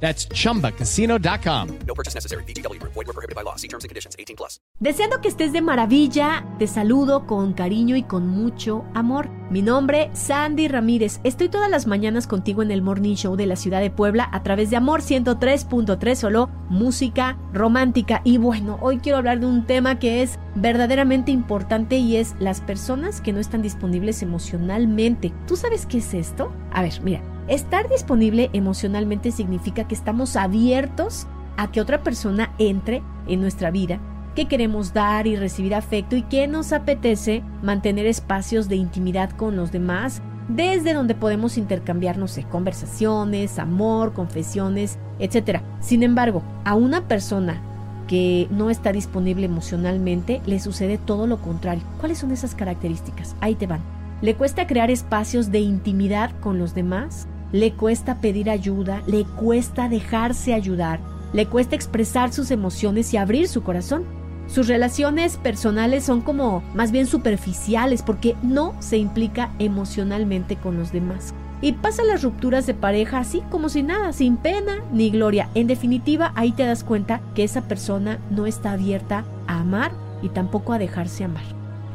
That's chumbacasino.com. No purchase necessary. BGW. Void were prohibited by law. See terms and conditions. 18 plus. Deseando que estés de maravilla, te saludo con cariño y con mucho amor. Mi nombre, Sandy Ramírez. Estoy todas las mañanas contigo en el Morning Show de la ciudad de Puebla a través de Amor 103.3, solo música romántica. Y bueno, hoy quiero hablar de un tema que es verdaderamente importante y es las personas que no están disponibles emocionalmente. ¿Tú sabes qué es esto? A ver, mira. Estar disponible emocionalmente significa que estamos abiertos a que otra persona entre en nuestra vida, que queremos dar y recibir afecto y que nos apetece mantener espacios de intimidad con los demás, desde donde podemos intercambiarnos conversaciones, amor, confesiones, etc. Sin embargo, a una persona que no está disponible emocionalmente le sucede todo lo contrario. ¿Cuáles son esas características? Ahí te van. Le cuesta crear espacios de intimidad con los demás, le cuesta pedir ayuda, le cuesta dejarse ayudar, le cuesta expresar sus emociones y abrir su corazón. Sus relaciones personales son como más bien superficiales porque no se implica emocionalmente con los demás. Y pasa las rupturas de pareja así como si nada, sin pena ni gloria. En definitiva, ahí te das cuenta que esa persona no está abierta a amar y tampoco a dejarse amar.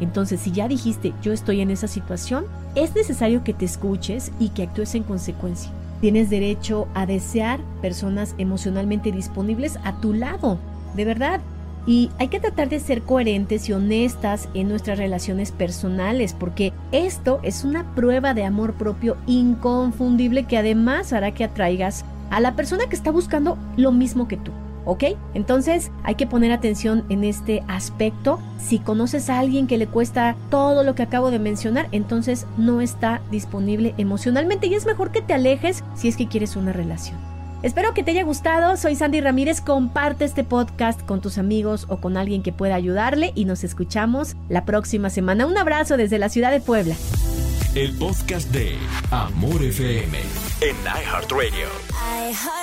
Entonces, si ya dijiste yo estoy en esa situación, es necesario que te escuches y que actúes en consecuencia. Tienes derecho a desear personas emocionalmente disponibles a tu lado, de verdad. Y hay que tratar de ser coherentes y honestas en nuestras relaciones personales, porque esto es una prueba de amor propio inconfundible que además hará que atraigas a la persona que está buscando lo mismo que tú. ¿Ok? Entonces hay que poner atención en este aspecto. Si conoces a alguien que le cuesta todo lo que acabo de mencionar, entonces no está disponible emocionalmente y es mejor que te alejes si es que quieres una relación. Espero que te haya gustado, soy Sandy Ramírez, comparte este podcast con tus amigos o con alguien que pueda ayudarle y nos escuchamos la próxima semana. Un abrazo desde la ciudad de Puebla. El podcast de Amor FM en iHeartRadio. iHeartRadio.